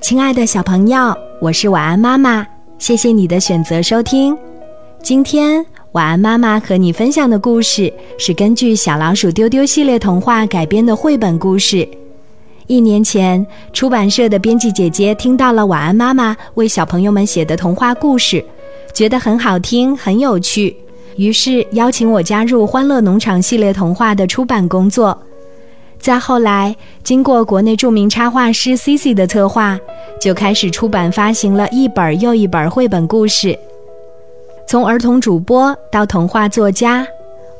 亲爱的小朋友，我是晚安妈妈，谢谢你的选择收听。今天晚安妈妈和你分享的故事是根据小老鼠丢丢系列童话改编的绘本故事。一年前，出版社的编辑姐姐听到了晚安妈妈为小朋友们写的童话故事，觉得很好听、很有趣，于是邀请我加入《欢乐农场》系列童话的出版工作。再后来，经过国内著名插画师 Cici 的策划，就开始出版发行了一本又一本绘本故事。从儿童主播到童话作家，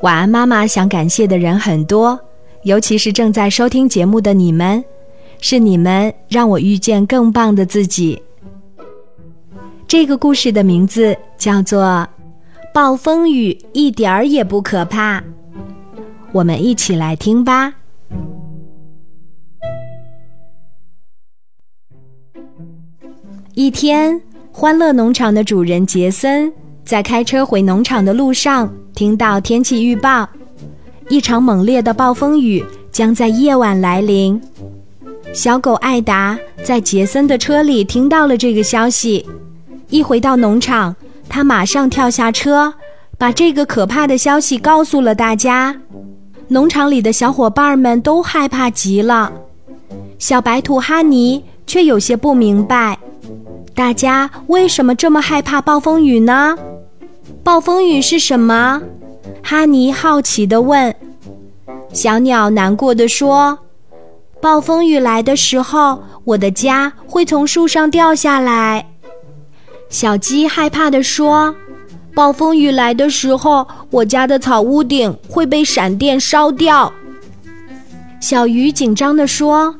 晚安妈妈想感谢的人很多，尤其是正在收听节目的你们，是你们让我遇见更棒的自己。这个故事的名字叫做《暴风雨一点儿也不可怕》，我们一起来听吧。一天，欢乐农场的主人杰森在开车回农场的路上，听到天气预报，一场猛烈的暴风雨将在夜晚来临。小狗艾达在杰森的车里听到了这个消息，一回到农场，他马上跳下车，把这个可怕的消息告诉了大家。农场里的小伙伴们都害怕极了，小白兔哈尼却有些不明白。大家为什么这么害怕暴风雨呢？暴风雨是什么？哈尼好奇地问。小鸟难过的说：“暴风雨来的时候，我的家会从树上掉下来。”小鸡害怕地说：“暴风雨来的时候，我家的草屋顶会被闪电烧掉。”小鱼紧张地说。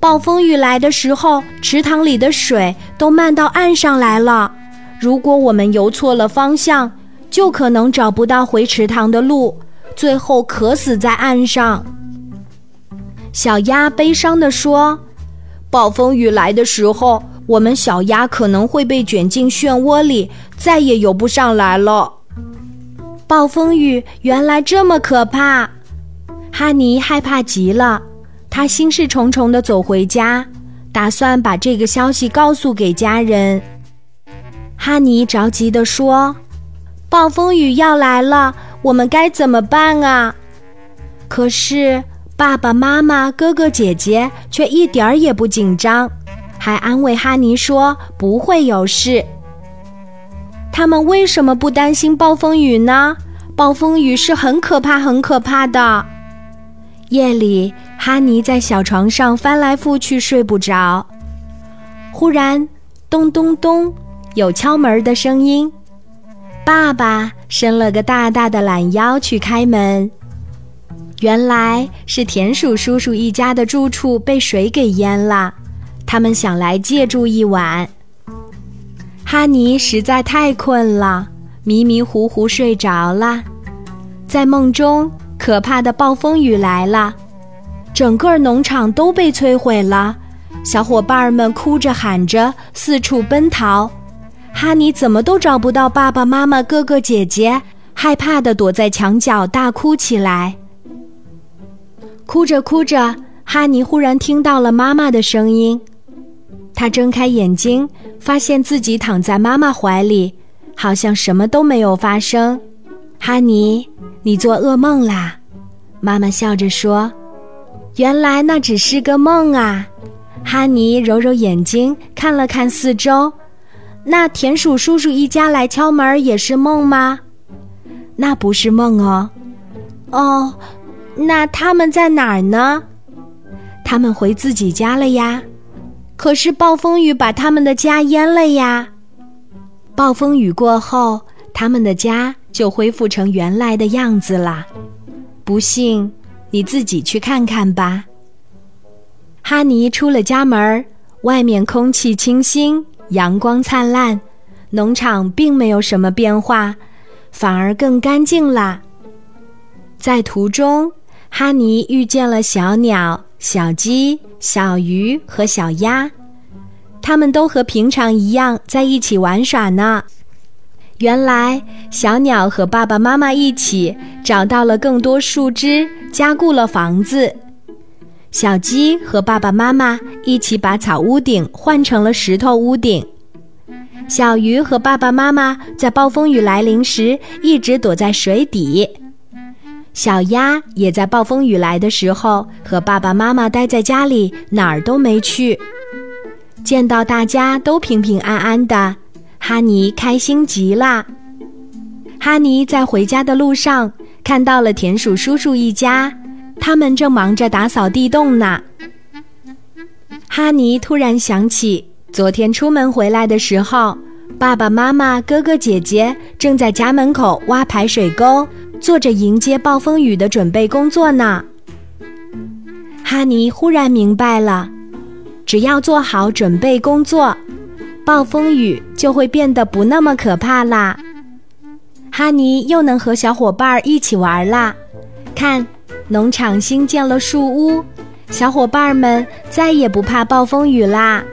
暴风雨来的时候，池塘里的水都漫到岸上来了。如果我们游错了方向，就可能找不到回池塘的路，最后渴死在岸上。小鸭悲伤地说：“暴风雨来的时候，我们小鸭可能会被卷进漩涡里，再也游不上来了。”暴风雨原来这么可怕，哈尼害怕极了。他心事重重地走回家，打算把这个消息告诉给家人。哈尼着急地说：“暴风雨要来了，我们该怎么办啊？”可是爸爸妈妈、哥哥姐姐却一点儿也不紧张，还安慰哈尼说：“不会有事。”他们为什么不担心暴风雨呢？暴风雨是很可怕、很可怕的。夜里。哈尼在小床上翻来覆去睡不着，忽然咚咚咚有敲门的声音。爸爸伸了个大大的懒腰去开门，原来是田鼠叔叔一家的住处被水给淹了，他们想来借住一晚。哈尼实在太困了，迷迷糊糊睡着了，在梦中可怕的暴风雨来了。整个农场都被摧毁了，小伙伴们哭着喊着四处奔逃，哈尼怎么都找不到爸爸妈妈、哥哥姐姐，害怕的躲在墙角大哭起来。哭着哭着，哈尼忽然听到了妈妈的声音，他睁开眼睛，发现自己躺在妈妈怀里，好像什么都没有发生。哈尼，你做噩梦啦？妈妈笑着说。原来那只是个梦啊！哈尼揉揉眼睛，看了看四周。那田鼠叔叔一家来敲门也是梦吗？那不是梦哦。哦，那他们在哪儿呢？他们回自己家了呀。可是暴风雨把他们的家淹了呀。暴风雨过后，他们的家就恢复成原来的样子啦。不信。你自己去看看吧。哈尼出了家门，外面空气清新，阳光灿烂，农场并没有什么变化，反而更干净啦。在途中，哈尼遇见了小鸟、小鸡、小鱼和小鸭，他们都和平常一样在一起玩耍呢。原来，小鸟和爸爸妈妈一起找到了更多树枝，加固了房子。小鸡和爸爸妈妈一起把草屋顶换成了石头屋顶。小鱼和爸爸妈妈在暴风雨来临时一直躲在水底。小鸭也在暴风雨来的时候和爸爸妈妈待在家里，哪儿都没去。见到大家都平平安安的，哈尼开心极了。哈尼在回家的路上看到了田鼠叔叔一家，他们正忙着打扫地洞呢。哈尼突然想起昨天出门回来的时候，爸爸妈妈、哥哥姐姐正在家门口挖排水沟。做着迎接暴风雨的准备工作呢。哈尼忽然明白了，只要做好准备工作，暴风雨就会变得不那么可怕啦。哈尼又能和小伙伴儿一起玩啦。看，农场新建了树屋，小伙伴们再也不怕暴风雨啦。